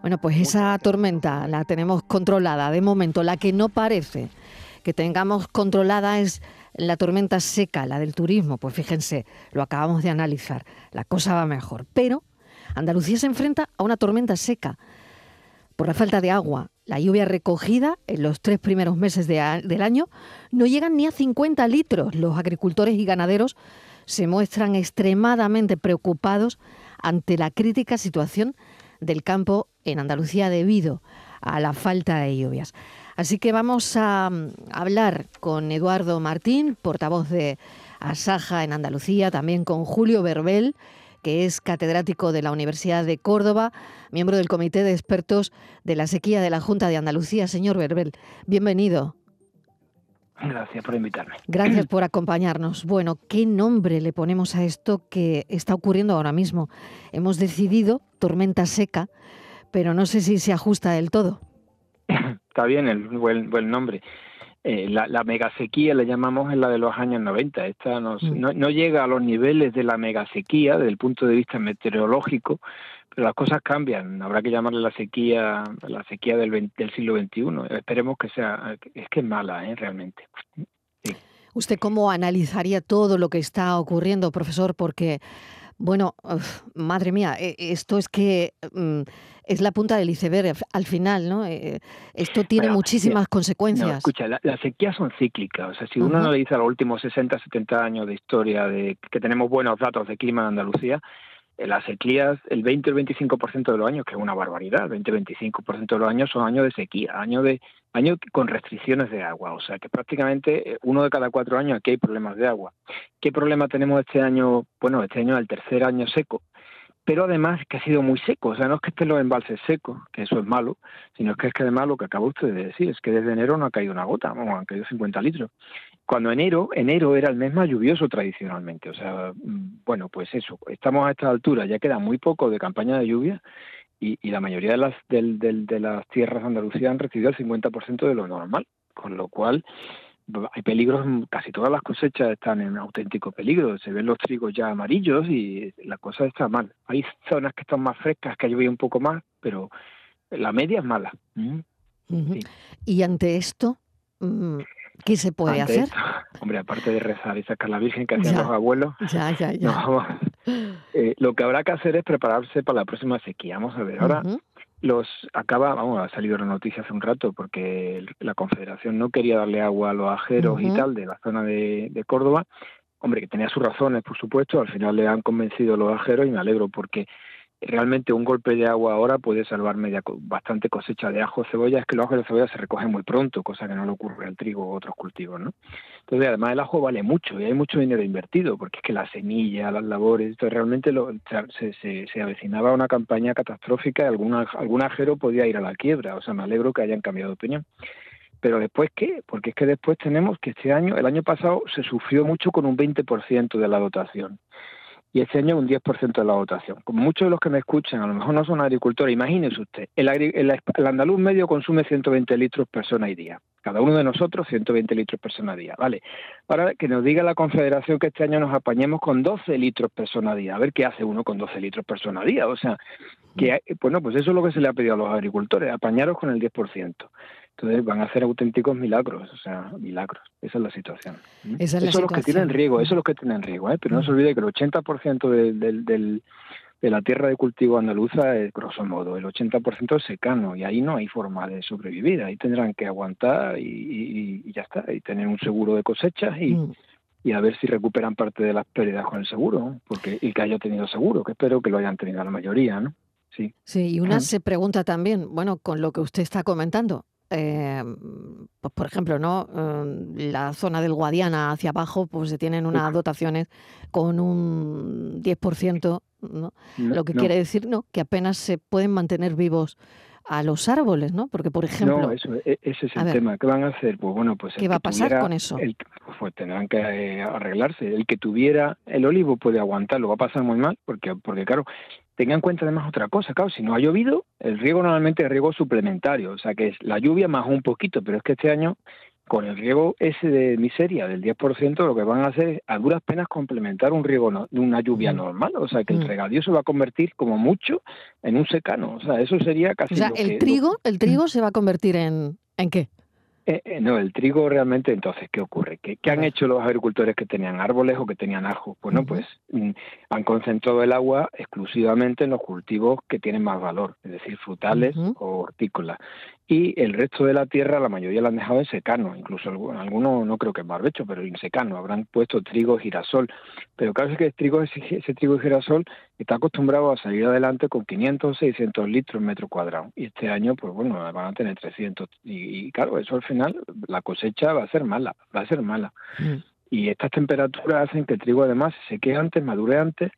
Bueno, pues esa tormenta la tenemos controlada de momento. La que no parece que tengamos controlada es la tormenta seca, la del turismo. Pues fíjense, lo acabamos de analizar. La cosa va mejor. Pero Andalucía se enfrenta a una tormenta seca por la falta de agua. La lluvia recogida en los tres primeros meses del año no llegan ni a 50 litros. Los agricultores y ganaderos se muestran extremadamente preocupados ante la crítica situación del campo en Andalucía debido a la falta de lluvias. Así que vamos a mm, hablar con Eduardo Martín, portavoz de Asaja en Andalucía, también con Julio Verbel, que es catedrático de la Universidad de Córdoba, miembro del Comité de Expertos de la Sequía de la Junta de Andalucía. Señor Verbel, bienvenido. Gracias por invitarme. Gracias por acompañarnos. Bueno, ¿qué nombre le ponemos a esto que está ocurriendo ahora mismo? Hemos decidido tormenta seca, pero no sé si se ajusta del todo. Está bien el buen, buen nombre. Eh, la, la megasequía le llamamos en la de los años 90. Esta mm. no, no, llega a los niveles de la megasequía desde el punto de vista meteorológico, las cosas cambian. Habrá que llamarle la sequía la sequía del, del siglo XXI. Esperemos que sea, es que es mala, ¿eh? realmente. ¿Usted cómo analizaría todo lo que está ocurriendo, profesor? Porque, bueno, madre mía, e, esto es que mm, es la punta del iceberg al final, ¿no? Eh, esto tiene muchísimas consecuencias. escucha, las sequías son cíclicas. O sea, si uno analiza los últimos 60, 70 años de historia de que tenemos buenos datos de clima en Andalucía, las sequías, el 20 o el 25% de los años, que es una barbaridad, el 20-25% de los años son años de sequía, años de años con restricciones de agua, o sea que prácticamente eh, uno de cada cuatro años aquí hay problemas de agua. ¿Qué problema tenemos este año? Bueno, este año es el tercer año seco, pero además que ha sido muy seco, o sea, no es que estén los embalses secos, que eso es malo, sino que es que además lo que acaba usted de decir, es que desde enero no ha caído una gota, vamos, han caído 50 litros. Cuando enero, enero era el mes más lluvioso tradicionalmente, o sea, mm, bueno, pues eso, estamos a esta altura, ya queda muy poco de campaña de lluvia y, la mayoría de las, de las tierras andalucías han recibido el 50% de lo normal, con lo cual hay peligros, casi todas las cosechas están en auténtico peligro, se ven los trigos ya amarillos y la cosa está mal. Hay zonas que están más frescas, que ha llovido un poco más, pero la media es mala. Mm. Y ante esto, mm, ¿qué se puede hacer? hombre, aparte de rezar y sacar la Virgen que hacían los abuelos, ya, ya, ya. Eh, lo que habrá que hacer es prepararse para la próxima sequía. Vamos a ver, ahora los acaba, vamos, ha salido la noticia hace un rato porque la Confederación no quería darle agua a los ajeros y tal de la zona de, de, Córdoba. Hombre, que tenía sus razones, por supuesto, al final le han convencido los ajeros y me alegro porque realmente un golpe de agua ahora puede salvar media, bastante cosecha de ajo cebolla. Es que los ajos de cebolla se recogen muy pronto, cosa que no le ocurre al trigo u otros cultivos, ¿no? Entonces, además el ajo vale mucho y hay mucho dinero invertido, porque es que la semilla, las labores, entonces realmente lo, se, se, se, avecinaba una campaña catastrófica y algún, algún ajero podía ir a la quiebra. O sea, me alegro que hayan cambiado de opinión. Pero después, ¿qué? Porque es que después tenemos que este año, el año pasado, se sufrió mucho con un 20% de la dotación y este año un 10% de la votación. Como muchos de los que me escuchan a lo mejor no son agricultores, imagínese usted, el, el, andaluz medio consume 120 litros persona y día. Cada uno de nosotros 120 litros persona a día, ¿vale? Ahora que nos diga la Confederación que este año nos apañemos con 12 litros persona a día. A ver qué hace uno con 12 litros persona a día. O sea, que, bueno, pues eso es lo que se le ha pedido a los agricultores, apañaros con el 10%. Entonces van a hacer auténticos milagros, o sea, milagros. Esa es la situación. Esa es los que tienen riesgo, eso es lo que tienen riesgo, ¿eh? pero no se olvide que el 80% de, de la tierra de cultivo andaluza es grosso modo, el 80% es secano y ahí no hay forma de sobrevivir, ahí tendrán que aguantar y, ya está, y tener un seguro de cosechas y, mm. y a ver si recuperan parte de las pérdidas con el seguro, porque y que haya tenido seguro, que espero que lo hayan tenido la mayoría, ¿no? Sí. Sí, y una se pregunta también, bueno, con lo que usted está comentando, eh, pues por ejemplo, ¿no? Eh, la zona del Guadiana hacia abajo, pues se tienen unas dotaciones con un 10%, ¿no? Lo que quiere decir, ¿no? Que apenas se pueden mantener vivos a los árboles, ¿no? Porque, por ejemplo... No, eso, e, ese es el tema. ¿Qué van a hacer? Pues bueno, pues... ¿Qué va a pasar con eso? pues tendrán que eh, arreglarse. El que tuviera el olivo puede aguantarlo, va a pasar muy mal, porque, porque claro, tenga en cuenta además otra cosa, claro, si no ha llovido, el riego normalmente es riego suplementario, o sea que es la lluvia más un poquito, pero es que este año con el riego ese de miseria del 10%, lo que van a hacer es a duras penas complementar un riego de una lluvia normal. O sea, que el regadío se va a convertir como mucho en un secano. O sea, eso sería casi. O sea, el trigo, el trigo se va a convertir en ¿en qué? Eh, eh, no, el trigo realmente, entonces, ¿qué ocurre? ¿Qué, han hecho los agricultores que tenían árboles o que tenían ajo? Bueno, pues mm, han concentrado el agua exclusivamente en los cultivos que tienen más valor, es decir, frutales o hortícolas y el resto de la tierra la mayoría la han dejado en secano, incluso algunos no creo que en barbecho, pero en secano, habrán puesto trigo, girasol, pero claro es que el trigo, ese, trigo y girasol está acostumbrado a salir adelante con 500, 600 litros metro cuadrado y este año pues bueno van a tener 300 y, claro eso al final la cosecha va a ser mala, va a ser mala. Mm. Y estas temperaturas hacen que el trigo además se seque antes, madure antes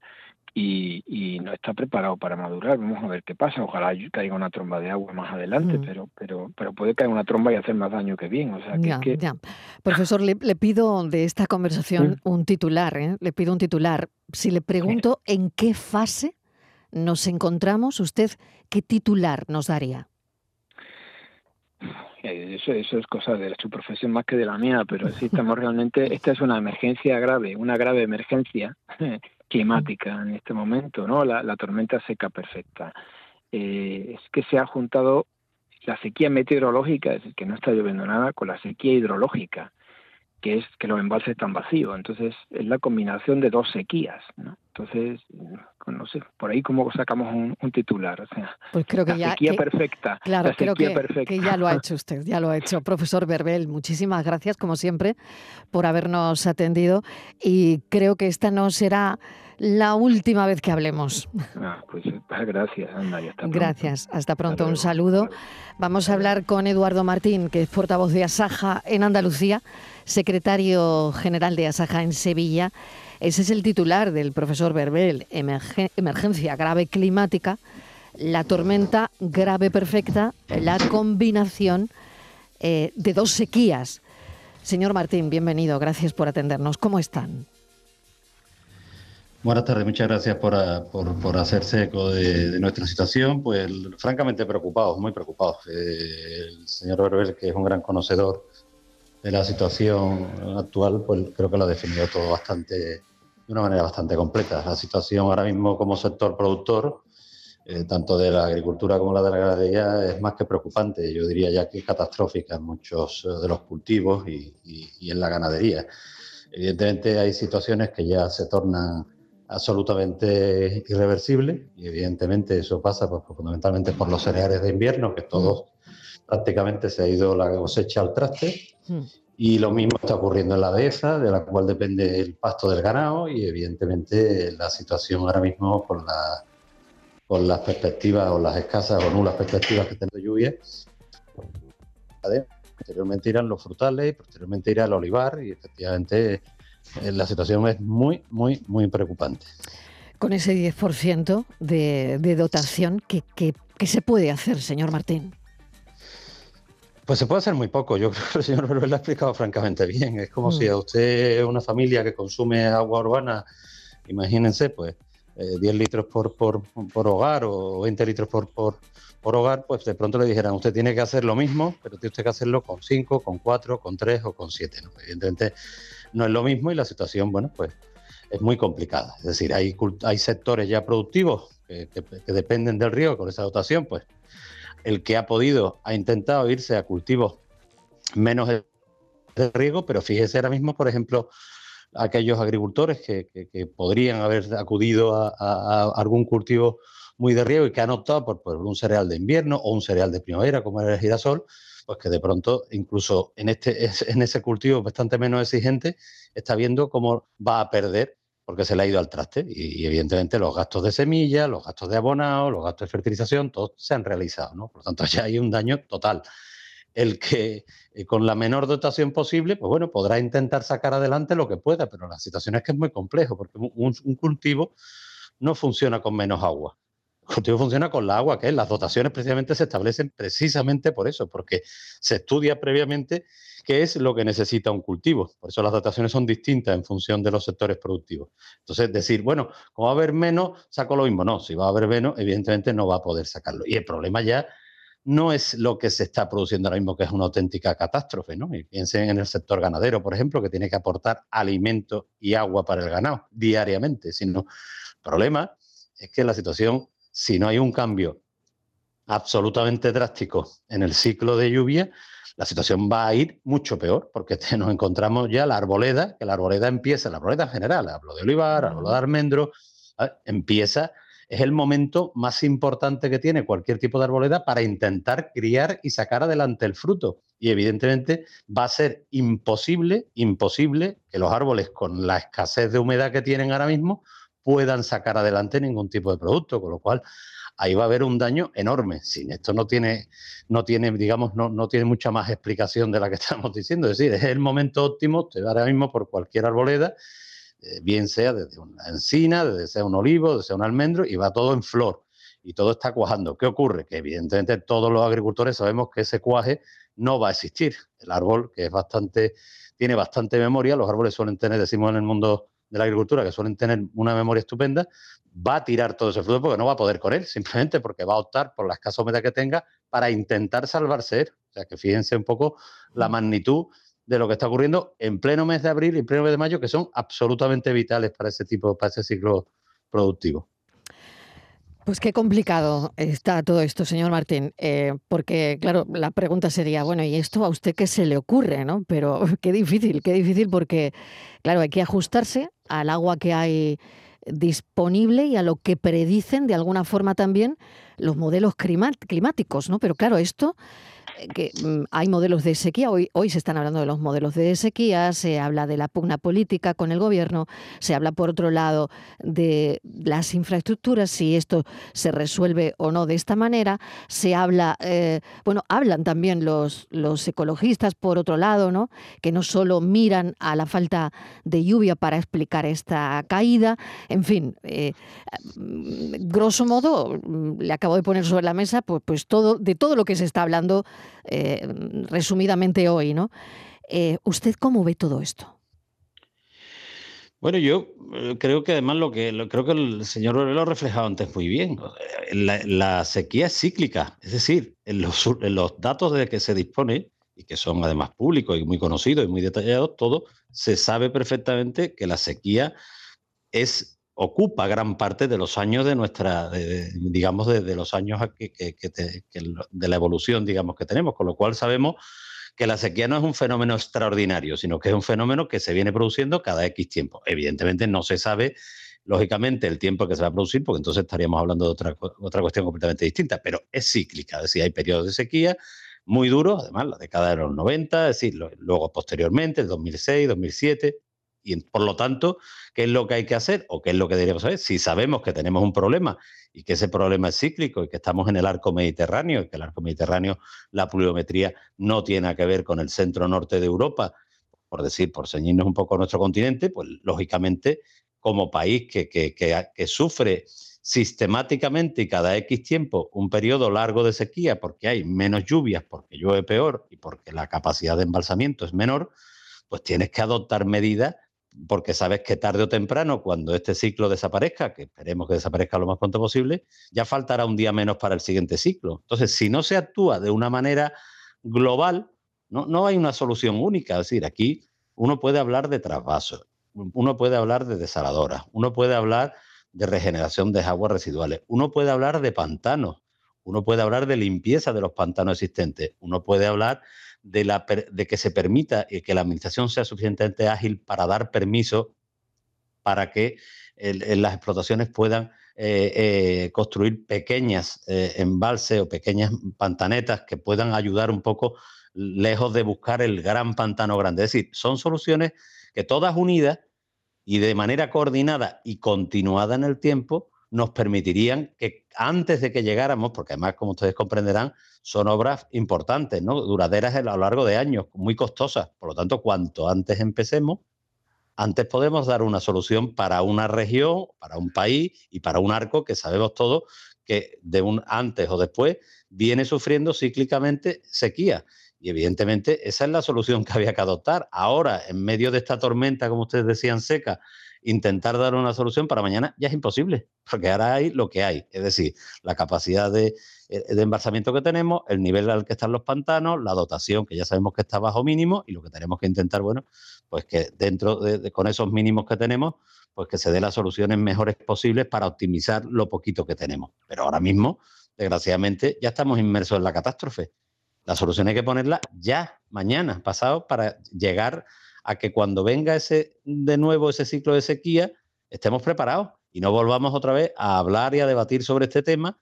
y, no está preparado para madurar. Vamos a ver qué pasa. Ojalá caiga una tromba de agua más adelante, mm. pero, pero, pero puede caer una tromba y hacer más daño que bien. O sea, que, ya, Profesor, le, pido de esta conversación un titular. ¿eh? Le pido un titular. Si le pregunto en qué fase nos encontramos, ¿usted qué titular nos daría? Eh, eso, eso es cosa de su profesión más que de la mía, pero sí estamos realmente, esta es una emergencia grave, una grave emergencia climática en este momento, ¿no? La, tormenta seca perfecta. Eh, es que se ha juntado la sequía meteorológica, es decir, que no está lloviendo nada, con la sequía hidrológica, que es que los embalses están vacíos. Entonces, es la combinación de dos sequías, ¿no? Entonces, no sé, por ahí cómo sacamos un, titular. O sea, pues creo que la ya. Sequía perfecta. Claro, creo que, que, ya lo ha hecho usted, ya lo ha hecho. Profesor Berbel, muchísimas gracias, como siempre, por habernos atendido. Y creo que esta no será la última vez que hablemos. Ah, pues eh, gracias, Ana, hasta Gracias, hasta pronto, un saludo. Vamos a hablar con Eduardo Martín, que es portavoz de Asaja en Andalucía, secretario general de Asaja en Sevilla. Ese es el titular del profesor Berbel, emergencia grave climática, la tormenta grave perfecta, la combinación eh, de dos sequías. Señor Martín, bienvenido, gracias por atendernos. ¿Cómo están? Buenas tardes, muchas gracias por, ah, hacerse eco de, nuestra situación. Pues francamente preocupados, muy preocupados. Eh, el señor Berber, que es un gran conocedor de la situación actual, pues creo que lo ha definido todo bastante, de una manera bastante completa. La situación ahora mismo como sector productor, eh, tanto de la agricultura como la de la ganadería, es más que preocupante. Yo diría ya que catastrófica en muchos de los cultivos y, y en la ganadería. Evidentemente hay situaciones que ya se tornan absolutamente irreversible y evidentemente eso pasa pues, fundamentalmente por los cereales de invierno, que todos mm. prácticamente se ha ido la cosecha al traste mm. Y lo mismo está ocurriendo en la dehesa, de la cual depende el pasto del ganado y evidentemente la situación ahora mismo con, la, con las perspectivas o las escasas o nulas perspectivas que tenemos de lluvia, posteriormente irán los frutales posteriormente irá el olivar y efectivamente eh, la situación es muy, muy, muy preocupante. Con ese 10% de, de dotación, ¿qué, ¿qué, se puede hacer, señor Martín? Pues se puede hacer muy poco. Yo creo que el señor lo ha explicado francamente bien. Es como si mm. a usted, una familia que consume agua urbana, imagínense, pues 10 eh, litros por, por, por, hogar o 20 litros por, por, por, hogar, pues de pronto le dijeran, usted tiene que hacer lo mismo, pero tiene usted que hacerlo con 5, con 4, con 3 o con 7. ¿no? Evidentemente no es lo mismo y la situación, bueno, pues es muy complicada. Es decir, hay, hay sectores ya productivos que, dependen del riego con esa dotación, pues el que ha podido ha intentado irse a cultivos menos de riego, pero fíjese ahora mismo, por ejemplo, aquellos agricultores que, podrían haber acudido a, algún cultivo muy de riego y que han optado por, un cereal de invierno o un cereal de primavera, como era el girasol, pues que de pronto, incluso en, este, en ese cultivo bastante menos exigente, está viendo cómo va a perder porque se le ha ido al traste. Y, evidentemente los gastos de semilla, los gastos de abonado, los gastos de fertilización, todos se han realizado. ¿no? Por lo tanto, ya hay un daño total. El que eh, con la menor dotación posible, pues bueno, podrá intentar sacar adelante lo que pueda, pero la situación es que es muy complejo, porque un cultivo no funciona con menos agua. El cultivo funciona con la agua, que es las dotaciones precisamente se establecen precisamente por eso, porque se estudia previamente qué es lo que necesita un cultivo. Por eso las dotaciones son distintas en función de los sectores productivos. Entonces, decir, bueno, como va a haber menos, saco lo mismo. No, si va a haber menos, evidentemente no va a poder sacarlo. Y el problema ya no es lo que se está produciendo ahora mismo, que es una auténtica catástrofe, ¿no? Y piensen en el sector ganadero, por ejemplo, que tiene que aportar alimento y agua para el ganado diariamente, sino el problema es que la situación, si no hay un cambio absolutamente drástico en el ciclo de lluvia, la situación va a ir mucho peor, porque nos encontramos ya la arboleda, que la arboleda empieza, la arboleda en general, hablo de olivar, hablo de almendro, empieza es el momento más importante que tiene cualquier tipo de arboleda para intentar criar y sacar adelante el fruto. Y evidentemente va a ser imposible, imposible que los árboles con la escasez de humedad que tienen ahora mismo puedan sacar adelante ningún tipo de producto, con lo cual ahí va a haber un daño enorme. Sin esto no tiene, no tiene, digamos, no, no tiene mucha más explicación de la que estamos diciendo. Es decir, es el momento óptimo, ahora mismo por cualquier arboleda eh, bien sea desde una encina, desde sea un olivo, desde sea un almendro, y va todo en flor y todo está cuajando. ¿Qué ocurre? Que evidentemente todos los agricultores sabemos que ese cuaje no va a existir. El árbol, que es bastante, tiene bastante memoria, los árboles suelen tener, decimos en el mundo de la agricultura, que suelen tener una memoria estupenda, va a tirar todo ese fruto porque no va a poder con él, simplemente porque va a optar por la escasa humedad que tenga para intentar salvarse él. O sea que fíjense un poco la magnitud de lo que está ocurriendo en pleno mes de abril y pleno mes de mayo, que son absolutamente vitales para ese tipo, para ese ciclo productivo. Pues qué complicado está todo esto, señor Martín, eh, porque claro, la pregunta sería, bueno, ¿y esto a usted qué se le ocurre? ¿no? Pero qué difícil, qué difícil porque, claro, hay que ajustarse al agua que hay disponible y a lo que predicen de alguna forma también los modelos climáticos, ¿no? Pero claro, esto que mm, hay modelos de sequía, hoy, hoy se están hablando de los modelos de sequía, se habla de la pugna política con el gobierno, se habla por otro lado de las infraestructuras, si esto se resuelve o no de esta manera, se habla, eh, bueno, hablan también los, los ecologistas por otro lado, ¿no? que no solo miran a la falta de lluvia para explicar esta caída, en fin, eh, mm, grosso modo, mm, le acabo de poner sobre la mesa pues, pues todo, de todo lo que se está hablando eh, resumidamente hoy, ¿no? Eh, ¿Usted cómo ve todo esto? Bueno, yo eh, creo que además lo que creo que el señor lo ha reflejado antes muy bien. La, sequía es cíclica, es decir, en los, en los, datos de que se dispone y que son además públicos y muy conocidos y muy detallados, todo se sabe perfectamente que la sequía es ocupa gran parte de los años de nuestra, digamos, de, los años de la evolución, digamos, que tenemos, con lo cual sabemos que la sequía no es un fenómeno extraordinario, sino que es un fenómeno que se viene produciendo cada X tiempo. Evidentemente no se sabe, lógicamente, el tiempo que se va a producir, porque entonces estaríamos hablando de otra, otra cuestión completamente distinta, pero es cíclica, es decir, hay periodos de sequía muy duros, además la década de los 90, es decir, luego posteriormente, el 2006, 2007, y por lo tanto, ¿qué es lo que hay que hacer o qué es lo que deberíamos saber? Si sabemos que tenemos un problema y que ese problema es cíclico y que estamos en el arco mediterráneo y que el arco mediterráneo, la pluviometría no tiene que ver con el centro norte de Europa, por decir, por ceñirnos un poco a nuestro continente, pues lógicamente como país que, que, que sufre sistemáticamente y cada X tiempo un periodo largo de sequía porque hay menos lluvias, porque llueve peor y porque la capacidad de embalsamiento es menor, pues tienes que adoptar medidas porque sabes que tarde o temprano, cuando este ciclo desaparezca, que esperemos que desaparezca lo más pronto posible, ya faltará un día menos para el siguiente ciclo. Entonces, si no se actúa de una manera global, no, no hay una solución única. Es decir, aquí uno puede hablar de trasvasos, uno puede hablar de desaladoras, uno puede hablar de regeneración de aguas residuales, uno puede hablar de pantanos, uno puede hablar de limpieza de los pantanos existentes, uno puede hablar de, la, de que se permita y que la administración sea suficientemente ágil para dar permiso para que las explotaciones puedan eh, eh, construir pequeñas eh, embalses o pequeñas pantanetas que puedan ayudar un poco lejos de buscar el gran pantano grande. Es decir, son soluciones que todas unidas y de manera coordinada y continuada en el tiempo nos permitirían que antes de que llegáramos, porque además, como ustedes comprenderán, son obras importantes, ¿no? duraderas a lo largo de años, muy costosas. Por lo tanto, cuanto antes empecemos, antes podemos dar una solución para una región, para un país y para un arco que sabemos todos que de un antes o después viene sufriendo cíclicamente sequía. Y evidentemente esa es la solución que había que adoptar. Ahora, en medio de esta tormenta, como ustedes decían, seca, intentar dar una solución para mañana ya es imposible, porque ahora hay lo que hay, es decir, la capacidad de, eh, embalsamiento que tenemos, el nivel al que están los pantanos, la dotación que ya sabemos que está bajo mínimo y lo que tenemos que intentar, bueno, pues que dentro de, con esos mínimos que tenemos, pues que se dé las soluciones mejores posibles para optimizar lo poquito que tenemos. Pero ahora mismo, desgraciadamente, ya estamos inmersos en la catástrofe. La solución hay que ponerla ya, mañana, pasado, para llegar a que cuando venga ese de nuevo ese ciclo de sequía, estemos preparados y no volvamos otra vez a hablar y a debatir sobre este tema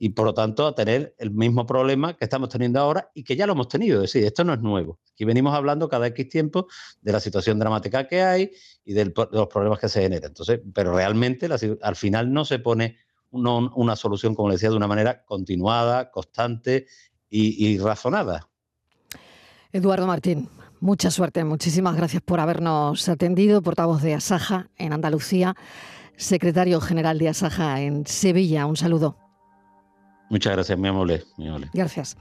y por lo tanto a tener el mismo problema que estamos teniendo ahora y que ya lo hemos tenido. Es decir, esto no es nuevo. Aquí venimos hablando cada X tiempo de la situación dramática que hay y de los problemas que se generan. Entonces, pero realmente al final no se pone una solución, como decía, de una manera continuada, constante y razonada. Eduardo Martín, Mucha suerte, muchísimas gracias por habernos atendido, portavoz de Asaja en Andalucía, secretario general de Asaja en Sevilla. Un saludo. Muchas gracias, mi amable. Gracias.